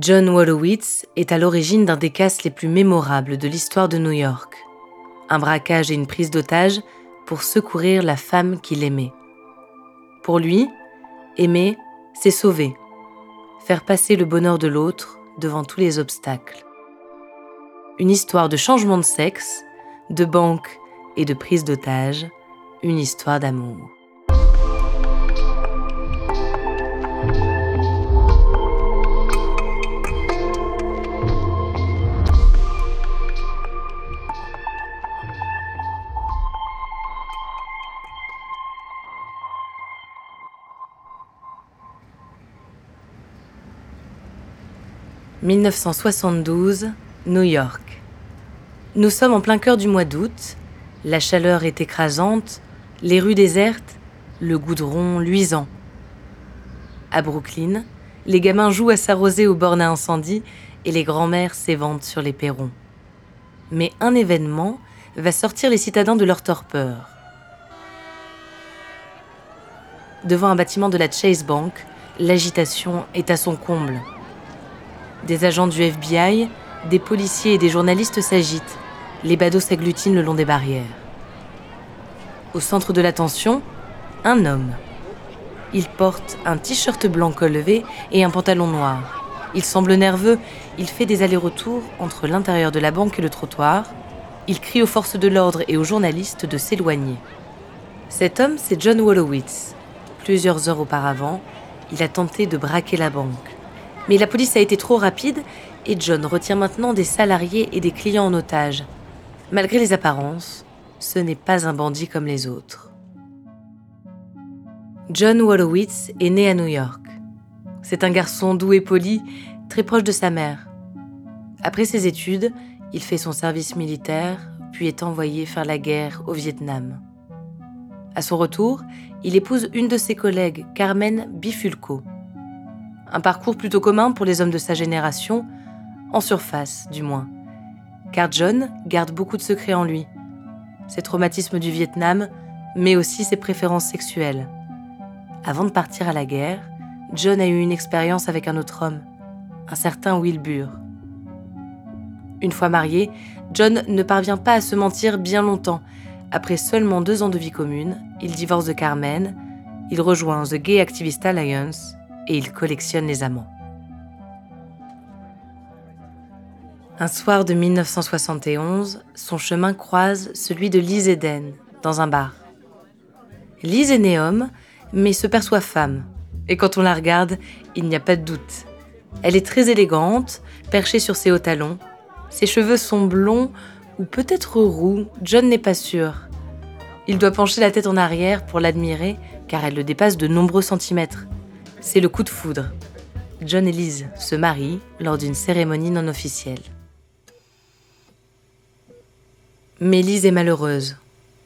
John Wolowitz est à l'origine d'un des casses les plus mémorables de l'histoire de New York. Un braquage et une prise d'otage pour secourir la femme qu'il aimait. Pour lui, aimer, c'est sauver, faire passer le bonheur de l'autre devant tous les obstacles. Une histoire de changement de sexe, de banque et de prise d'otage, une histoire d'amour. 1972, New York. Nous sommes en plein cœur du mois d'août, la chaleur est écrasante, les rues désertes, le goudron luisant. À Brooklyn, les gamins jouent à s'arroser aux bornes à incendie et les grands-mères s'éventent sur les perrons. Mais un événement va sortir les citadins de leur torpeur. Devant un bâtiment de la Chase Bank, l'agitation est à son comble. Des agents du FBI, des policiers et des journalistes s'agitent. Les badauds s'agglutinent le long des barrières. Au centre de l'attention, un homme. Il porte un t-shirt blanc col levé et un pantalon noir. Il semble nerveux, il fait des allers-retours entre l'intérieur de la banque et le trottoir. Il crie aux forces de l'ordre et aux journalistes de s'éloigner. Cet homme, c'est John Wolowitz. Plusieurs heures auparavant, il a tenté de braquer la banque. Mais la police a été trop rapide et John retient maintenant des salariés et des clients en otage. Malgré les apparences, ce n'est pas un bandit comme les autres. John Wolowitz est né à New York. C'est un garçon doux et poli, très proche de sa mère. Après ses études, il fait son service militaire, puis est envoyé faire la guerre au Vietnam. À son retour, il épouse une de ses collègues, Carmen Bifulco. Un parcours plutôt commun pour les hommes de sa génération, en surface du moins. Car John garde beaucoup de secrets en lui. Ses traumatismes du Vietnam, mais aussi ses préférences sexuelles. Avant de partir à la guerre, John a eu une expérience avec un autre homme, un certain Wilbur. Une fois marié, John ne parvient pas à se mentir bien longtemps. Après seulement deux ans de vie commune, il divorce de Carmen, il rejoint The Gay Activist Alliance et il collectionne les amants. Un soir de 1971, son chemin croise celui de Lise Eden, dans un bar. Lise est née homme, mais se perçoit femme. Et quand on la regarde, il n'y a pas de doute. Elle est très élégante, perchée sur ses hauts talons. Ses cheveux sont blonds ou peut-être roux, John n'est pas sûr. Il doit pencher la tête en arrière pour l'admirer car elle le dépasse de nombreux centimètres. C'est le coup de foudre. John et Liz se marient lors d'une cérémonie non officielle. Mais Liz est malheureuse.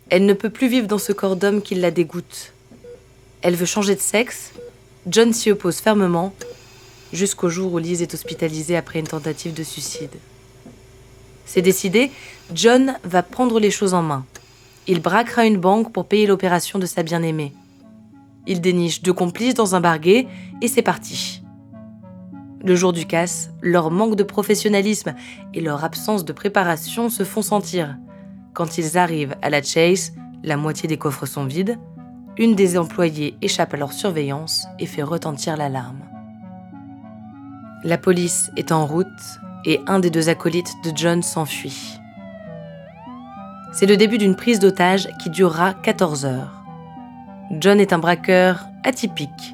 Elle ne peut plus vivre dans ce corps d'homme qui la dégoûte. Elle veut changer de sexe. John s'y oppose fermement, jusqu'au jour où Liz est hospitalisée après une tentative de suicide. C'est décidé, John va prendre les choses en main. Il braquera une banque pour payer l'opération de sa bien-aimée. Il déniche deux complices dans un barguet et c'est parti. Le jour du casse, leur manque de professionnalisme et leur absence de préparation se font sentir. Quand ils arrivent à la Chase, la moitié des coffres sont vides. Une des employées échappe à leur surveillance et fait retentir l'alarme. La police est en route et un des deux acolytes de John s'enfuit. C'est le début d'une prise d'otage qui durera 14 heures. John est un braqueur atypique.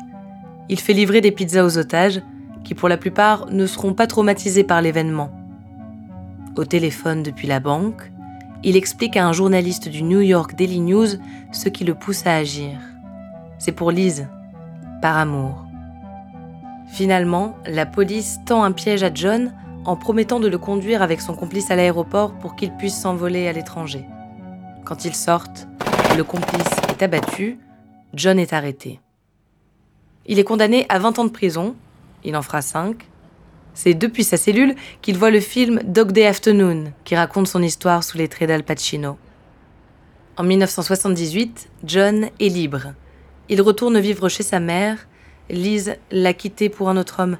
Il fait livrer des pizzas aux otages, qui pour la plupart ne seront pas traumatisés par l'événement. Au téléphone depuis la banque, il explique à un journaliste du New York Daily News ce qui le pousse à agir. C'est pour Lise, par amour. Finalement, la police tend un piège à John en promettant de le conduire avec son complice à l'aéroport pour qu'il puisse s'envoler à l'étranger. Quand ils sortent, le complice est abattu, John est arrêté. Il est condamné à 20 ans de prison, il en fera 5. C'est depuis sa cellule qu'il voit le film Dog Day Afternoon, qui raconte son histoire sous les traits d'Al Pacino. En 1978, John est libre. Il retourne vivre chez sa mère. Lise l'a quitté pour un autre homme,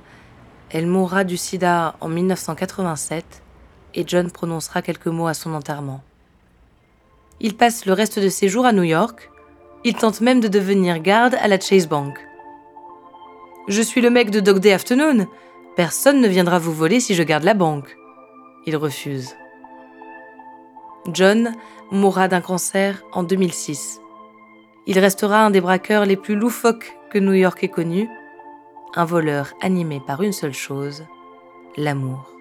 elle mourra du sida en 1987 et John prononcera quelques mots à son enterrement. Il passe le reste de ses jours à New York. Il tente même de devenir garde à la Chase Bank. Je suis le mec de Dog Day Afternoon. Personne ne viendra vous voler si je garde la banque. Il refuse. John mourra d'un cancer en 2006. Il restera un des braqueurs les plus loufoques que New York ait connu, un voleur animé par une seule chose, l'amour.